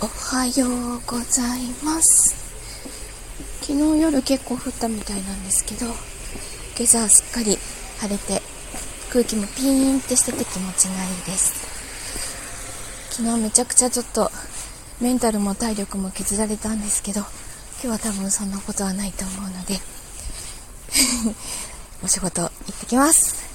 おはようございます。昨日夜結構降ったみたいなんですけど今朝すっかり晴れて空気もピーンってしてて気持ちがいいです。昨日めちゃくちゃちょっとメンタルも体力も削られたんですけど今日は多分そんなことはないと思うので お仕事行ってきます。